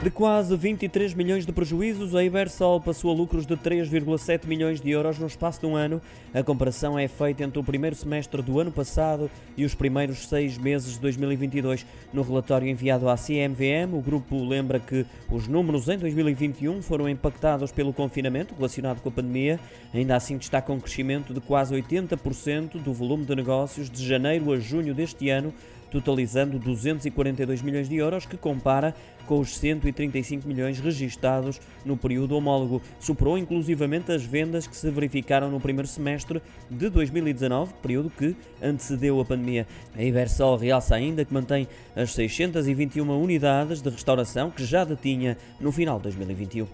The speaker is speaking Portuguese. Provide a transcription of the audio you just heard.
De quase 23 milhões de prejuízos, a Ibersol passou a lucros de 3,7 milhões de euros no espaço de um ano. A comparação é feita entre o primeiro semestre do ano passado e os primeiros seis meses de 2022. No relatório enviado à CMVM, o grupo lembra que os números em 2021 foram impactados pelo confinamento relacionado com a pandemia. Ainda assim, destaca um crescimento de quase 80% do volume de negócios de janeiro a junho deste ano totalizando 242 milhões de euros, que compara com os 135 milhões registados no período homólogo. Superou inclusivamente as vendas que se verificaram no primeiro semestre de 2019, período que antecedeu a pandemia. A Ibersol realça ainda que mantém as 621 unidades de restauração que já detinha no final de 2021.